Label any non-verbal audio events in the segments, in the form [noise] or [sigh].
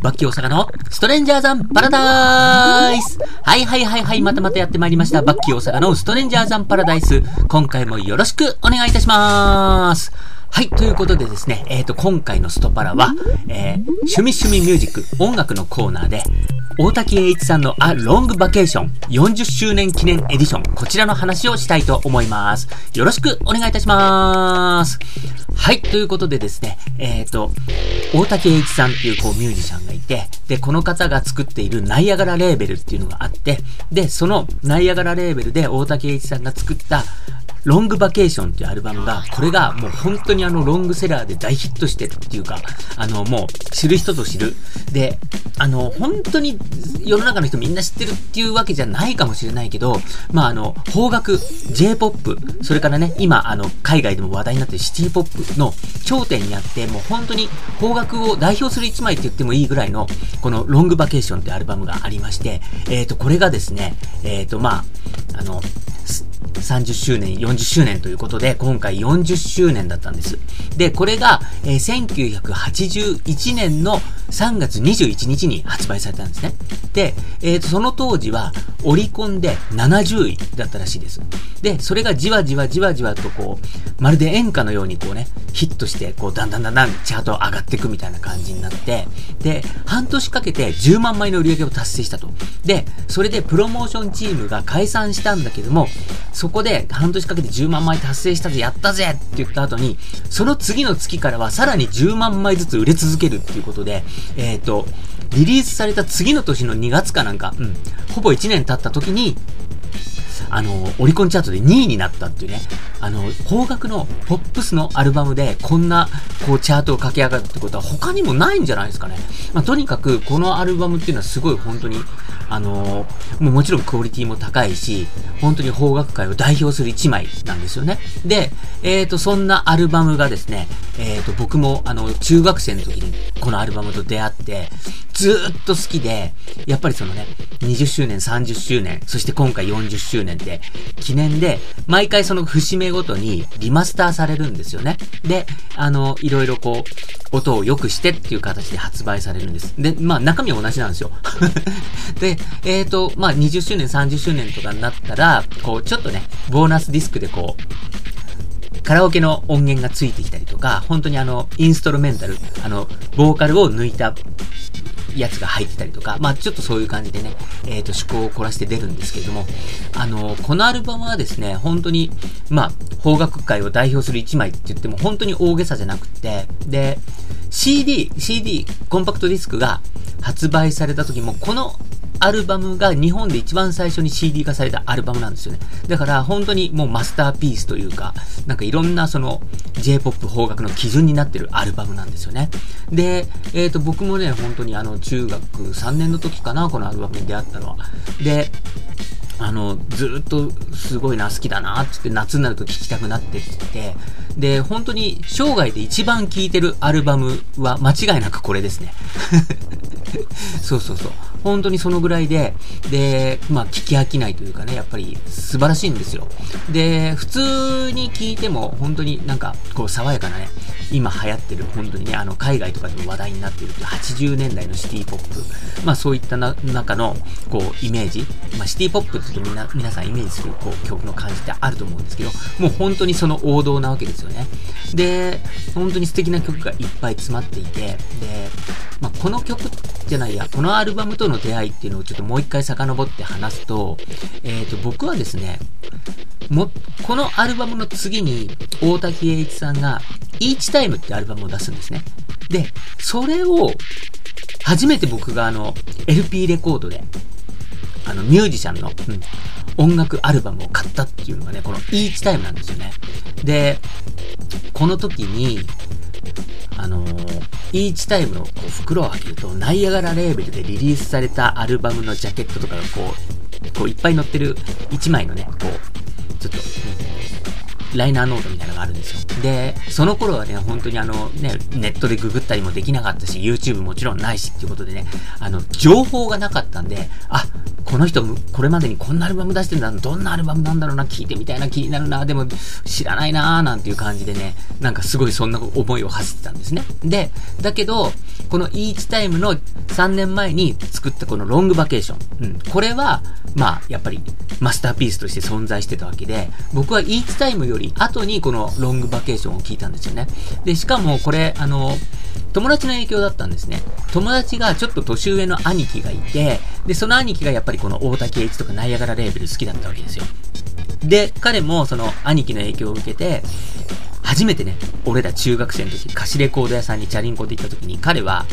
バッキー大阪のストレンジャーザンパラダイスはいはいはいはい、またまたやってまいりました。バッキー大阪のストレンジャーザンパラダイス。今回もよろしくお願いいたします。はい、ということでですね、えっ、ー、と、今回のストパラは、えー、趣味趣味ミュージック、音楽のコーナーで、大滝栄一さんのあ、ロングバケーション40周年記念エディション、こちらの話をしたいと思います。よろしくお願いいたします。はい、ということでですね、えっ、ー、と、大竹栄一さんっていうこうミュージシャンがいて、で、この方が作っているナイアガラレーベルっていうのがあって、で、そのナイアガラレーベルで大竹栄一さんが作ったロングバケーションっていうアルバムが、これがもう本当にあのロングセラーで大ヒットしてっていうか、あのもう知る人ぞ知る。で、あの本当に世の中の人みんな知ってるっていうわけじゃないかもしれないけど、まああの、邦楽、J-POP、それからね、今あの海外でも話題になってるシティポップの頂点にあって、もう本当に邦楽を代表する一枚って言ってもいいぐらいの、このロングバケーションってアルバムがありまして、えっ、ー、と、これがですね、えっ、ー、と、まあ、あの、30周年、40周年ということで、今回40周年だったんです。で、これが、えー、1981年の3月21日に発売されたんですね。で、えっ、ー、と、その当時は、オリコンで70位だったらしいです。で、それがじわじわじわじわとこう、まるで演歌のようにこうね、ヒットして、こう、だんだんだんだんチャート上がっていくみたいな感じになって、で、半年かけて10万枚の売り上げを達成したと。で、それでプロモーションチームが解散したんだけども、そそこで半年かけて10万枚達成したぜ、やったぜって言った後に、その次の月からはさらに10万枚ずつ売れ続けるっていうことで、えっ、ー、と、リリースされた次の年の2月かなんか、うん、ほぼ1年経った時に、あの、オリコンチャートで2位になったっていうね、あの、邦楽のポップスのアルバムでこんな、こう、チャートを駆け上がるってことは他にもないんじゃないですかね。まあ、とにかく、このアルバムっていうのはすごい本当に、あの、もうもちろんクオリティも高いし、本当に邦楽界を代表する一枚なんですよね。で、えっ、ー、と、そんなアルバムがですね、えっ、ー、と、僕も、あの、中学生の時にこのアルバムと出会って、ずっと好きで、やっぱりそのね、20周年、30周年、そして今回40周年で、記念で、毎回その節目ごとにリマスターされるんですよね。で、あの、いろいろこう、音を良くしてっていう形で発売されるんです。で、まあ中身は同じなんですよ。[laughs] で、えっ、ー、と、まあ、20周年、30周年とかになったら、こう、ちょっとね、ボーナスディスクでこう、カラオケの音源がついてきたりとか、本当にあの、インストルメンタル、あの、ボーカルを抜いたやつが入ってたりとか、まあちょっとそういう感じでね、えっ、ー、と、趣向を凝らして出るんですけれども、あの、このアルバムはですね、本当に、まあ、邦楽界を代表する一枚って言っても本当に大げさじゃなくて、で、CD、CD、コンパクトディスクが発売された時も、このアルバムが日本で一番最初に CD 化されたアルバムなんですよね。だから本当にもうマスターピースというか、なんかいろんなその J-POP 邦楽の基準になってるアルバムなんですよね。で、えっ、ー、と僕もね、本当にあの中学3年の時かな、このアルバムに出会ったのは。で、あの、ずっとすごいな、好きだな、ってって夏になると聴きたくなってきて、で、本当に生涯で一番聴いてるアルバムは間違いなくこれですね。[laughs] そうそうそう。本当にそのぐらいで、で、まあ、聞き飽きないというかね、やっぱり素晴らしいんですよ。で、普通に聞いても、本当になんか、こう、爽やかなね、今流行ってる、本当にね、あの、海外とかでも話題になっている80年代のシティポップ、まあ、そういったな中の、こう、イメージ、まあ、シティポップって言うとみんな、皆さんイメージする、こう、曲の感じってあると思うんですけど、もう本当にその王道なわけですよね。で、本当に素敵な曲がいっぱい詰まっていて、で、まあ、この曲じゃないや、このアルバムとの出会いっていうのをちょっともう一回遡って話すと、えっ、ー、と、僕はですね、も、このアルバムの次に、大滝栄一さんが、イーチタイムってアルバムを出すんですね。で、それを、初めて僕があの、LP レコードで、あの、ミュージシャンの、うん、音楽アルバムを買ったっていうのがね、このイーチタイムなんですよね。で、この時に、あのー、イーチタイムのこう袋を開けると、ナイアガラレーベルでリリースされたアルバムのジャケットとかがこう、こういっぱい載ってる1枚のね、こう、ライナーノートみたいなのがあるんですよ。で、その頃はね、本当にあの、ね、ネットでググったりもできなかったし、YouTube もちろんないしっていうことでね、あの、情報がなかったんで、あ、この人、これまでにこんなアルバム出してるんだ、どんなアルバムなんだろうな、聞いてみたいな、気になるな、でも知らないななんていう感じでね、なんかすごいそんな思いを走ってたんですね。で、だけど、このイーチタイムの3年前に作ったこのロングバケーション。うん。これは、まあ、やっぱりマスターピースとして存在してたわけで、僕はイーチタイムより後にこのロングバケーションを聞いたんですよね。で、しかもこれ、あの、友達の影響だったんですね。友達がちょっと年上の兄貴がいて、で、その兄貴がやっぱりこの大竹一とかナイアガラレーベル好きだったわけですよ。で、彼もその兄貴の影響を受けて、初めてね、俺ら中学生の時、貸しレコード屋さんにチャリンコで行った時に、彼は、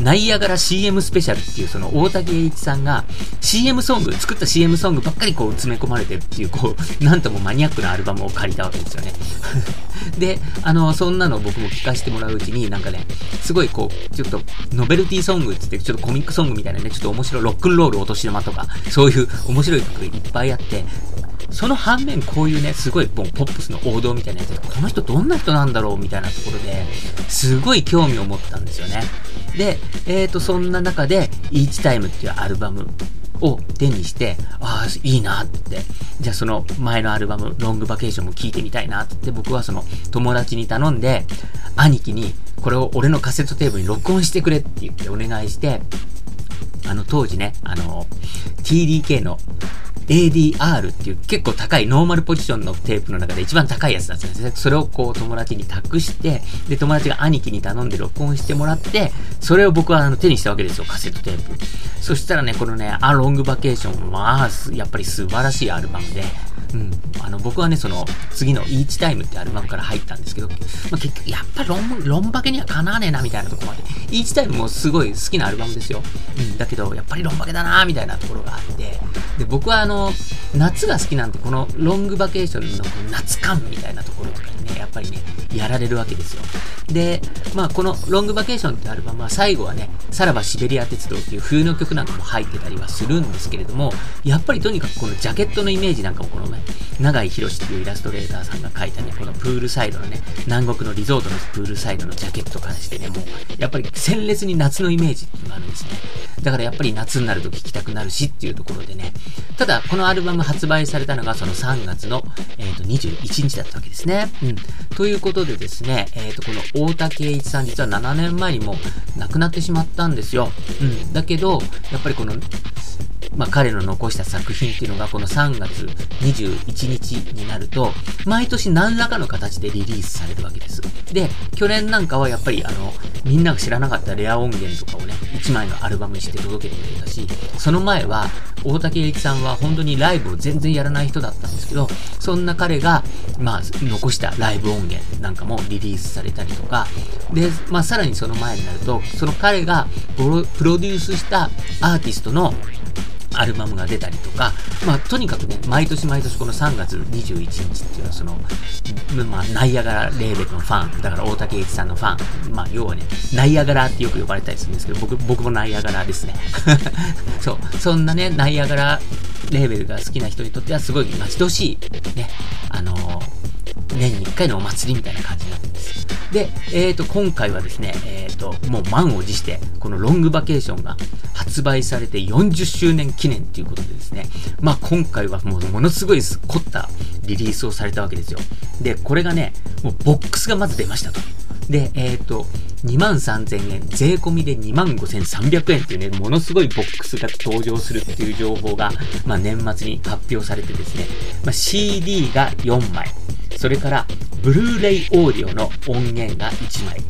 ナイアガラ CM スペシャルっていう、その大竹栄一さんが、CM ソング、作った CM ソングばっかりこう詰め込まれてるっていう、こう、なんともマニアックなアルバムを借りたわけですよね。[laughs] で、あの、そんなの僕も聴かせてもらううちに、なんかね、すごいこう、ちょっと、ノベルティソングって言って、ちょっとコミックソングみたいなね、ちょっと面白い、ロックンロールお年玉とか、そういう面白い曲いっぱいあって、その反面こういうね、すごいポップスの王道みたいなやつで、この人どんな人なんだろうみたいなところで、すごい興味を持ったんですよね。で、え、ー、と、そんな中で、イーチタイムっていうアルバムを手にして、ああ、いいなって。じゃあその前のアルバム、ロングバケーションも聴いてみたいなって、僕はその友達に頼んで、兄貴にこれを俺のカセットテープに録音してくれって言ってお願いして、あの当時ね、あの、TDK の ADR っていう結構高いノーマルポジションのテープの中で一番高いやつだったんですね。それをこう友達に託して、で、友達が兄貴に頼んで録音してもらって、それを僕はあの手にしたわけですよ、カセットテープ。そしたらね、このね、アロングバケーション、まあ、やっぱり素晴らしいアルバムで、うん、あの僕はね、その次のイーチタイムってアルバムから入ったんですけど、まあ、結局やっぱりロンロンバケにはかなわねえなみたいなところまで、イーチタイムもすごい好きなアルバムですよ。うん、だけどやっぱりロンバケだなみたいなところがあって、で僕はあの夏が好きなんで、このロングバケーションの夏感みたいなところとか、ぱりね、やられるわけですよ。で、まあこのロングバケーションってアルバムは最後はね、さらばシベリア鉄道っていう冬の曲なんかも入ってたりはするんですけれども、やっぱりとにかくこのジャケットのイメージなんかもこのね、長井博っていうイラストレーターさんが描いたね、このプールサイドのね、南国のリゾートのプールサイドのジャケットからしてね、もう、やっぱり鮮烈に夏のイメージっていうのがあるんですね。だからやっぱり夏になると聴きたくなるしっていうところでね、ただ、このアルバム発売されたのがその3月の、えー、と21日だったわけですね。うん。ということでですね、えっ、ー、と、この大竹栄一さん実は7年前にも亡くなってしまったんですよ。うん。だけど、やっぱりこの、まあ、彼の残した作品っていうのがこの3月21日になると、毎年何らかの形でリリースされるわけです。で、去年なんかはやっぱりあの、みんなが知らなかったレア音源とかをね、1枚のアルバムにして届けてくれたし、その前は、大竹栄一さんは本当にライブを全然やらない人だったんですけど、そんな彼が、まあ、残したライブ音源なんかもリリースされたりとか、で、まあ、さらにその前になると、その彼がプロデュースしたアーティストのアルバムが出たりとか、まあ、とにかくね、毎年毎年この3月21日っていうのは、その、まあ、ナイアガラレーベルのファン、だから大竹栄一さんのファン、まあ、要はね、ナイアガラってよく呼ばれたりするんですけど、僕、僕もナイアガラですね。[laughs] そう、そんなね、ナイアガラレーベルが好きな人にとってはすごい待ち遠しい、ね、あのー年に1回のお祭りみたいな感じになってるんです。で、えっ、ー、と、今回はですね、えっ、ー、と、もう満を持して、このロングバケーションが発売されて40周年記念ということでですね、まあ今回はもうものすごい凝ったリリースをされたわけですよ。で、これがね、もうボックスがまず出ましたと。で、えっ、ー、と、2万3000円、税込みで2万5300円っていうね、ものすごいボックスが登場するっていう情報が、まあ、年末に発表されてですね、まあ、CD が4枚、それから、ブルーレイオーディオの音源が1枚。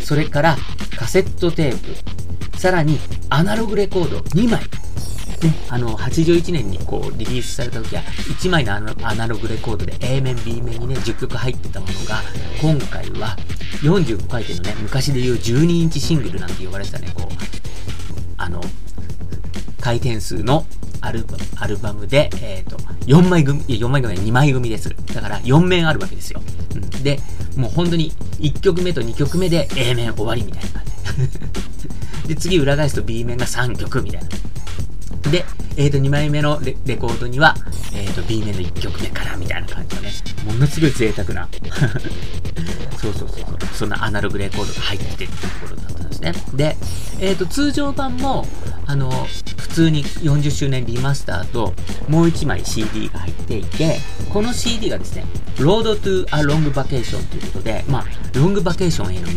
それから、カセットテープ。さらに、アナログレコード2枚。ね、あの、81年にこう、リリースされた時は、1枚のアナログレコードで A 面、B 面にね、10曲入ってたものが、今回は45回転のね、昔で言う12インチシングルなんて呼ばれてたね、こう、あの、回転数のアルバアルバムで、えっ、ー、と、4枚組、いや、4枚組は2枚組です。だから4面あるわけですよ。うん。で、もう本当に1曲目と2曲目で A 面終わりみたいな感じ。[laughs] で、次裏返すと B 面が3曲みたいな。で、えっ、ー、と、2枚目のレコードには、えっ、ー、と、B 面の1曲目からみたいな感じのね、ものすごい贅沢な [laughs] そうそうそうそう、そんなアナログレコードが入ってってところだったんですね。で、えっ、と、通常版も、あの、通に40周年リマスターと、もう1枚 CD が入っていて、この CD がですね、Road to a Long Vacation ということで、まあ、ロングバケーションへの道。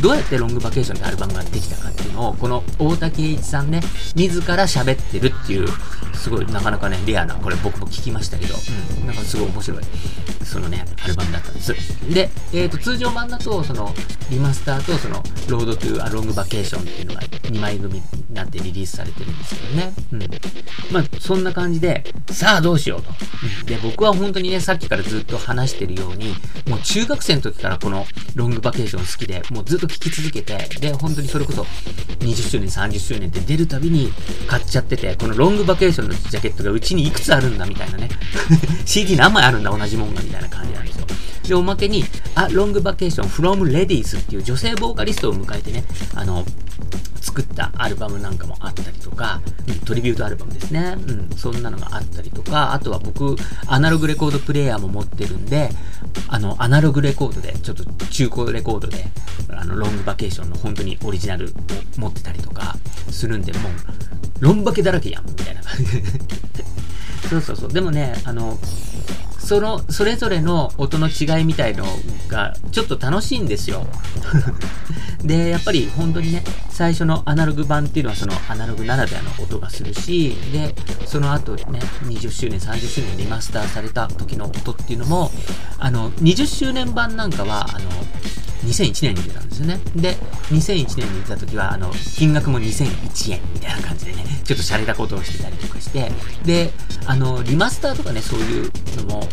どうやってロングバケーションってアルバムができたかっていうのを、この大竹栄一さんね、自ら喋ってるっていう、すごいなかなかね、レアな、これ僕も聞きましたけど、うん、なんかすごい面白い、そのね、アルバムだったんです。で、えっ、ー、と、通常版だと、その、リマスターと、その、 Road to A Long Vacation っていうのが2枚組になってリリースされてるんですけどね。うん。まあ、そんな感じで、さあどうしようと。で、僕は本当にね、さっきからずっと話してるように、もう中学生の時からこのロングバケーション好きで、もうずっと聴き続けて、で、本当にそれこそ20周年、30周年って出るたびに買っちゃってて、このロングバケーションのジャケットがうちにいくつあるんだみたいなね。[laughs] CD 何枚あるんだ同じもんがみたいな感じなんですよ。で、おまけに、あ、ロングバケーション from ladies っていう女性ボーカリストを迎えてね、あの、作ったアルバムなんかもあったりとか、うん、トリビュートアルバムですね。うん、そんなのがあったりとか、あとは僕、アナログレコードプレイヤーも持ってるんで、あの、アナログレコードで、ちょっと中古レコードで、あの、ロングバケーションの本当にオリジナルを持ってたりとかするんで、もう、ロンバケだらけやん、みたいな。[laughs] そうそうそう。でもね、あの、その、それぞれの音の違いみたいのが、ちょっと楽しいんですよ。[laughs] で、やっぱり本当にね、最初のアナログ版っていうのはそのアナログならではの音がするし、で、その後ね、20周年、30周年リマスターされた時の音っていうのも、あの、20周年版なんかは、あの、2001年に出たんですよね。で、2001年に出た時は、あの、金額も2001円みたいな感じでね、ちょっと洒落たことをしてたりとかして、で、あの、リマスターとかね、そういうのも、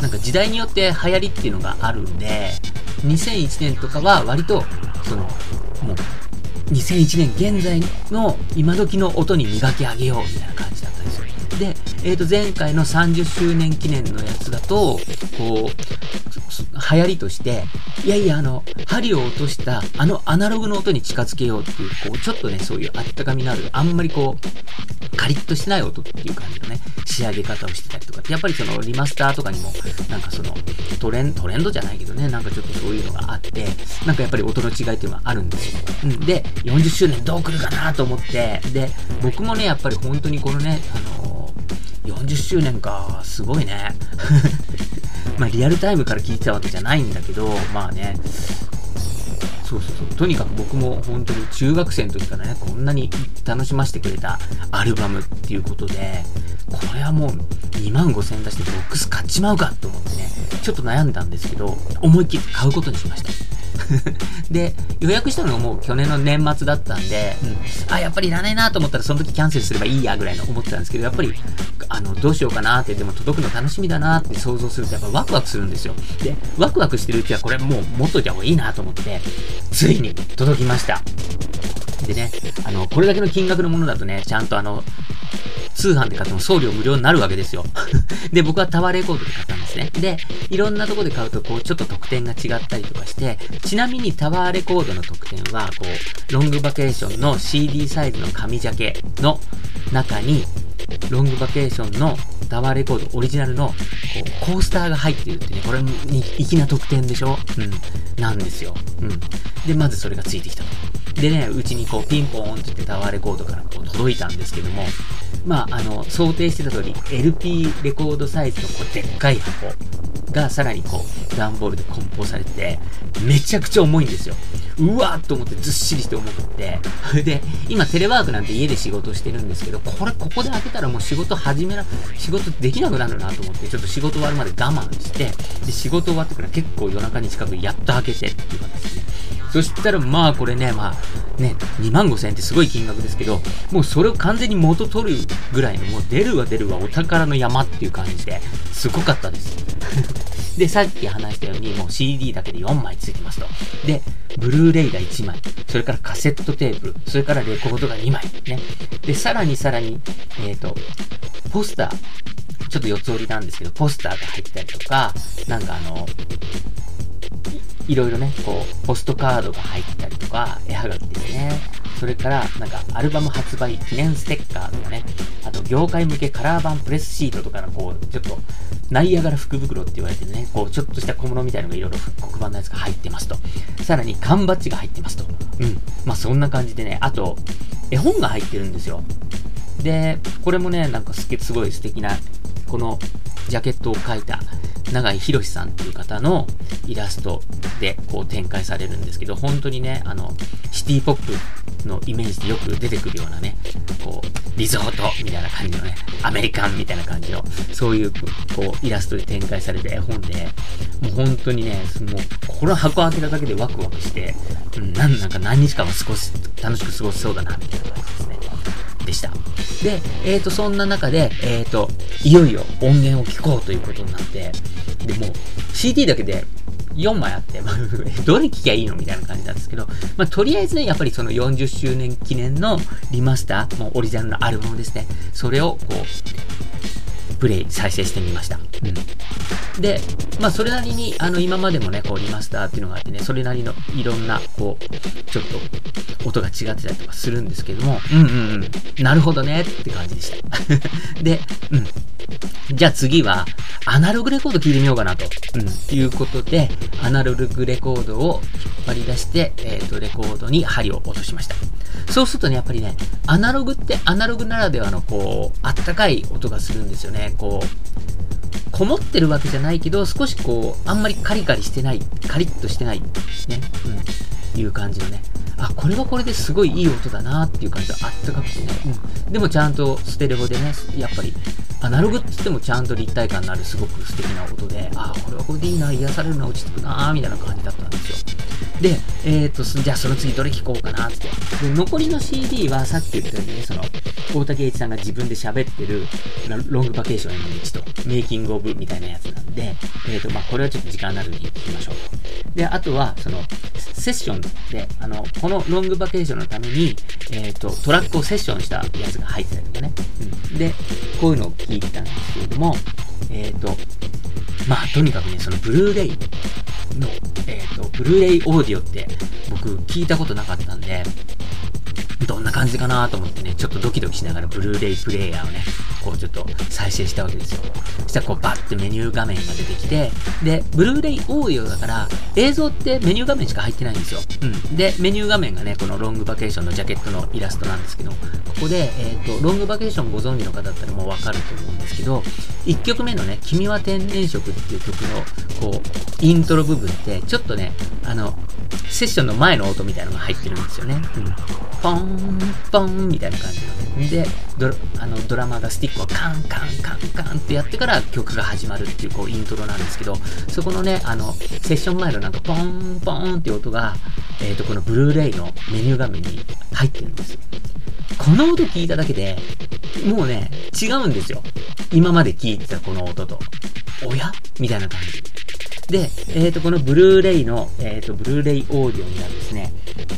なんか時代によって流行りっていうのがあるんで、2001年とかは割と、その、もう、2001年現在の今時の音に磨き上げようみたいな感じだったんですよ。で、えっ、ー、と、前回の30周年記念のやつだと、こう、流行りとして、いやいや、あの、針を落としたあのアナログの音に近づけようっていう、こう、ちょっとね、そういうあったかみのある、あんまりこう、カリッとしてない音っていう感じのね、仕上げ方をしてたりとか、やっぱりそのリマスターとかにも、なんかその、トレントレンドじゃないけどね、なんかちょっとそういうのがあって、なんかやっぱり音の違いっていうのはあるんですよ。うん。で、40周年どう来るかなと思って、で、僕もね、やっぱり本当にこのね、あのー、40周年か、すごいね。まあ、リアルタイムから聞いてたわけじゃないんだけど、まあね、そうそうそう。とにかく僕も本当に中学生の時からね、こんなに楽しませてくれたアルバムっていうことで、これはもう2万5000円出してボックス買っちまうかと思ってね、ちょっと悩んだんですけど、思いっきり買うことにしました。[laughs] で、予約したのがもう去年の年末だったんで、うん、あ、やっぱりいらないなと思ったらその時キャンセルすればいいやぐらいの思ってたんですけど、やっぱり、あの、どうしようかなって、でも届くの楽しみだなって想像するとやっぱワクワクするんですよ。で、ワクワクしてるうちはこれもう持っといた方がいいなと思って、ついに届きました。でね、あの、これだけの金額のものだとね、ちゃんとあの、通販で買っても送料無料になるわけですよ。[laughs] で、僕はタワーレコードで買ったんですね。で、いろんなとこで買うと、こう、ちょっと特典が違ったりとかして、ちなみにタワーレコードの特典は、こう、ロングバケーションの CD サイズの紙ジャケの中に、ロングバケーションのタワーレコードオリジナルのこうコースターが入ってるってね、これに粋な特典でしょ？うん。なんですよ。うん。で、まずそれがついてきたと。でね、うちにこうピンポーンって言ってタワーレコードからこう届いたんですけども、まあ、あの、想定してた通り LP レコードサイズのこうでっかい箱がさらにこう段ボールで梱包されて、めちゃくちゃ重いんですよ。うわーっと思ってずっしりして重くって。で、今テレワークなんて家で仕事してるんですけど、これここで開けたらもう仕事始めな、仕事できなくなるなと思って、ちょっと仕事終わるまで我慢して、で、仕事終わってから結構夜中に近くやっと開けてっていう形で。ねそしたらまあこれね、まあね、2万5千円ってすごい金額ですけど、もうそれを完全に元取るぐらいの、もう出るわ出るわお宝の山っていう感じで、すごかったです。[laughs] で、さっき話したように、もう CD だけで4枚ついてますと。で、ブルーレイが1枚、それからカセットテープ、それからレコードが2枚。ね。で、さらにさらに、えっ、ー、と、ポスター、ちょっと四つ折りなんですけど、ポスターが入ったりとか、なんかあの、いろいろね、こう、ポストカードが入ったりとか、絵はがきですね。それから、なんか、アルバム発売記念ステッカーとかね、あと、業界向けカラー版プレスシートとかの、こう、ちょっと、ナイアガラ福袋って言われてるね、こう、ちょっとした小物みたいのがいろいろ黒板のやつが入ってますと。さらに缶バッジが入ってますと。うん。まあ、そんな感じでね、あと、絵本が入ってるんですよ。で、これもね、なんかすすごい素敵な、このジャケットを描いた永井博さんっていう方のイラストでこう展開されるんですけど、本当にね、あの、シティポップのイメージでよく出てくるようなね、こう、リゾートみたいな感じのね、アメリカンみたいな感じの、そういう、こう、イラストで展開された絵本で、もう本当にね、もう、この箱開けただけでワクワクして、うん、なんなんか何日間も少し楽しく過ごせそうだな、みたいな感じですね。でした。で、えっ、ー、と、そんな中で、えっ、ー、と、いよいよ音源を聴こうということになって、で、もう CD だけで4枚あって、[laughs] どれ聴きゃいいのみたいな感じなんですけど、まあ、とりあえずね、やっぱりその40周年記念のリマスター、もうオリジナルのアルバムですね。それをこう、プレイ、再生してみました。うん。で、まあ、それなりに、あの、今までもね、こう、リマスターっていうのがあってね、それなりのいろんな、こう、ちょっと、音が違ってたりとかするんですけども、うんうんうん、なるほどねって感じでした。[laughs] で、うん。じゃあ次は、アナログレコード聞いてみようかなと、うん、いうことで、アナログレコードを引っ張り出して、えっ、ー、と、レコードに針を落としました。そうするとね、やっぱりね、アナログってアナログならではの、こう、あったかい音がするんですよね。こう、こもってるわけじゃないけど、少しこう、あんまりカリカリしてない、カリッとしてない、ね、うん、いう感じのね。あ、これはこれですごいいい音だなっていう感じであったかくてね。うん。でもちゃんとステレオでね、やっぱりアナログって言ってもちゃんと立体感のあるすごく素敵な音で、ああ、これはこれでいいな、癒されるな、落ち着くな、みたいな感じだったんですよ。で、えっ、ー、と、じゃあその次どれ聴こうかなって。で、残りの CD はさっき言ったようにね、その、大竹栄一さんが自分で喋ってる、ロングバケーションへの道と、メイキングオブみたいなやつなんで、えっ、ー、と、まあ、これはちょっと時間のあるに聞きましょう。で、あとは、その、セッションで、あの、このロングバケーションのために、えっ、ー、と、トラックをセッションしたやつが入ってたりとかね。うん。で、こういうのを聞いてたんですけれども、えっ、ー、と、まあ、とにかくね、そのブルーレイの、えっ、と、ブルーレイオーディオって僕聞いたことなかったんで、どんな感じかなと思ってね、ちょっとドキドキしながらブルーレイプレイヤーをね、こうちょっと再生したわけですよ。そしたらこうバッてメニュー画面が出てきて、で、ブルーレイオーディオだから、映像ってメニュー画面しか入ってないんですよ。うん。で、メニュー画面がね、このロングバケーションのジャケットのイラストなんですけど、ここで、えっ、ー、と、ロングバケーションご存知の方だったらもうわかると思うんですけど、1曲目のね、君は天然色っていう曲の、こう、イントロ部分って、ちょっとね、あの、セッションの前の音みたいなのが入ってるんですよね。うん。ポン、ポンみたいな感じのね。で、ドあのドラマがスティックをカンカンカンカンってやってから曲が始まるっていうこうイントロなんですけど、そこのね、あの、セッション前のなんかポンポンっていう音が、えっ、ー、と、このブルーレイのメニュー画面に入ってるんですよ。この音聞いただけで、もうね、違うんですよ。今まで聞いてたこの音と。おや？みたいな感じ。で、えっ、ー、と、このブルーレイの、えっ、ー、と、ブルーレイオーディオにはですね、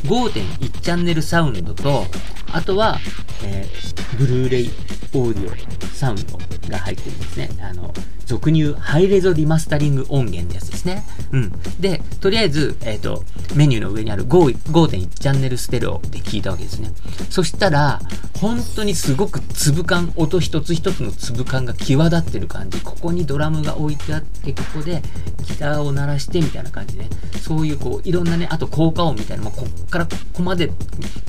5.1チャンネルサウンドと、あとは、えー、ブルーレイオーディオサウンドが入ってるんですね。あの、俗に言うハイレゾリマスタリング音源ってやつですね。うん。で、とりあえず、えっ、ー、と、メニューの上にある5.1チャンネルステレオで聞いたわけですね。そしたら、本当にすごく粒感、音一つ一つの粒感が際立ってる感じ。ここにドラムが置いてあって、ここでギターを鳴らしてみたいな感じで、ね、そういうこう、いろんなね、あと効果音みたいな、もうこっからここまで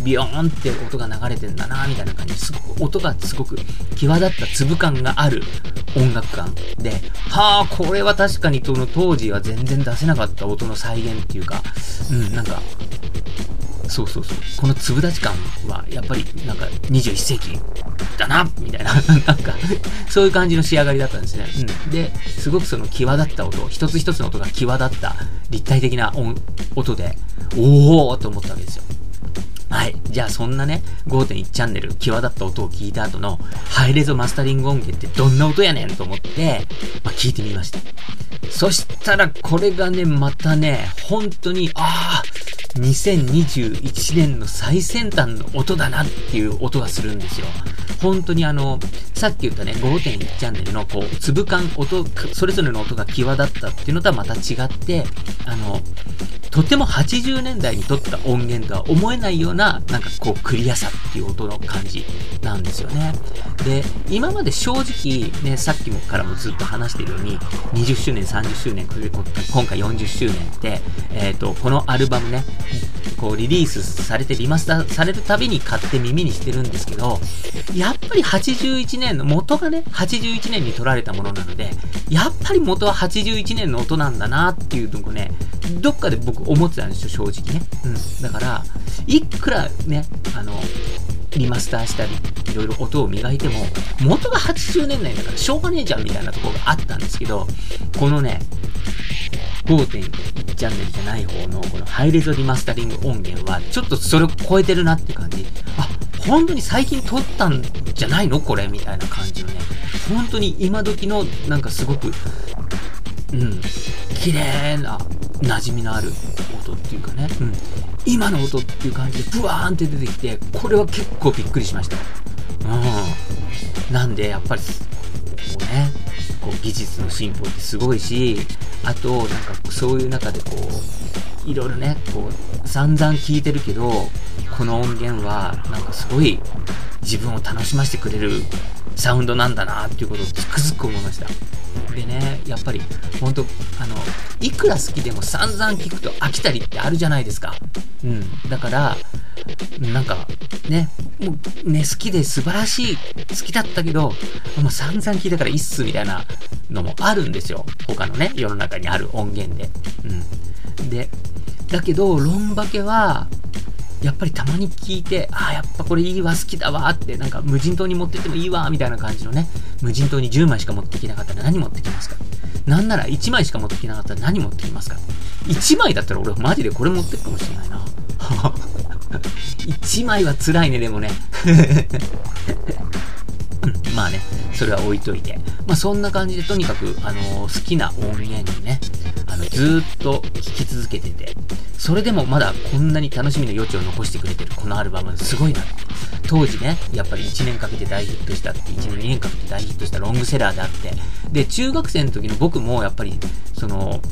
ビヨーンって音が流れてんだな、みたいな感じですごく、音がすごく際立った粒感がある音楽感で、はあ、これは確かにその当時は全然出せなかった音の再現っていうか、うん、なんか、そうそうそう。この粒立ち感は、やっぱり、なんか、21世紀だなみたいな、[laughs] なんか、そういう感じの仕上がりだったんですね。うん。で、すごくその際立った音、一つ一つの音が際立った立体的な音、音で、おーと思ったわけですよ。はい。じゃあそんなね、5.1チャンネル、際立った音を聞いた後の、ハイレゾマスタリング音源ってどんな音やねんと思って、まあ、聞いてみました。そしたら、これがね、またね、本当に、ああ、2021年の最先端の音だなっていう音がするんですよ。本当にあの、さっき言ったね、5.1チャンネルのこう、粒感、音、それぞれの音が際立ったっていうのとはまた違って、あの、とても80年代に撮った音源とは思えないような、なんかこうクリアさっていう音の感じなんですよね。で、今まで正直ね、さっきもからもずっと話しているように、20周年、30周年、今回40周年って、えっ、ー、と、このアルバムね、こうリリースされてリマスターされるたびに買って耳にしてるんですけど、やっぱり81年の元がね、81年に撮られたものなので、やっぱり元は81年の音なんだなっていうのをね、どっかで僕思ってたんですよ、正直ね。うん。だから、いくらね、あの、リマスターしたり、いろいろ音を磨いても、元が80年代だからしょうがねえじゃんみたいなところがあったんですけど、このね、5.1チャンネルじゃない方のこのハイレゾリマスタリング音源はちょっとそれを超えてるなって感じ。あ、本当に最近撮ったんじゃないの？これみたいな感じのね。本当に今時のなんかすごく、うん、綺麗な馴染みのある音っていうかね。うん。今の音っていう感じでブワーンって出てきて、これは結構びっくりしました。うん。なんで、やっぱり、こうね、こう技術の進歩ってすごいし、あと、なんかそういう中でこう、いろいろね、こう、散々聞いてるけど、この音源は、なんかすごい自分を楽しませてくれるサウンドなんだなっていうことをつくづく思いました。でね、やっぱり、ほんと、あの、いくら好きでも散々聞くと飽きたりってあるじゃないですか。うん。だから、なんか、ね、もうね、好きで素晴らしい、好きだったけど、もう散々聞いたからいいっす、みたいなのもあるんですよ。他のね、世の中にある音源で。うん。で、だけど、ロンバケは、やっぱりたまに聞いて、ああ、やっぱこれいいわ、好きだわって、なんか無人島に持ってってもいいわ、みたいな感じのね、無人島に10枚しか持ってきなかったら何持ってきますか？なんなら1枚しか持ってきなかったら何持ってきますか ?1 枚だったら俺マジでこれ持ってくかもしれないな。[laughs] 1枚は辛いね、でもね。[laughs] うん、まあね、それは置いといて。まあそんな感じで、とにかく、あのー、好きな音源にね、あの、ずっと聴き続けてて、それでもまだこんなに楽しみの余地を残してくれてるこのアルバム、すごいなって。当時ね、やっぱり1年かけて大ヒットしたって、1年2年かけて大ヒットしたロングセラーであって、で、中学生の時の僕もやっぱり、その、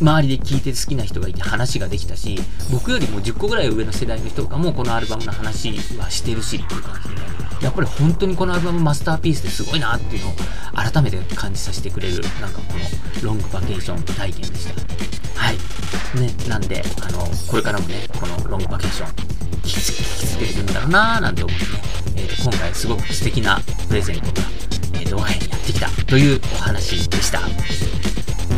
周りで聴いて好きな人がいて話ができたし、僕よりも10個ぐらい上の世代の人とかもこのアルバムの話はしてるしっていう感じでね、やっぱり本当にこのアルバムマスターピースですごいなっていうのを改めて感じさせてくれる、なんかこのロングバケーション体験でした。はい。ね、なんで、あの、これからもね、このロングバケーション、聞き続けてるんだろうなーなんて思ってね、えー、と今回すごく素敵なプレゼントが、えー、動画編やってきたというお話でした。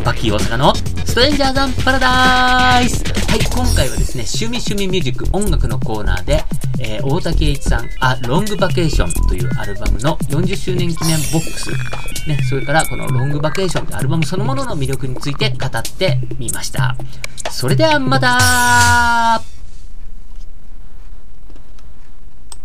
バッキー大阪のストレンジャーザンパラダイスはい、今回はですね、趣味趣味ミュージック音楽のコーナーで、えー、大竹栄一さん、あ、ロングバケーションというアルバムの40周年記念ボックス、ね、それからこのロングバケーションというアルバムそのものの魅力について語ってみました。それではまた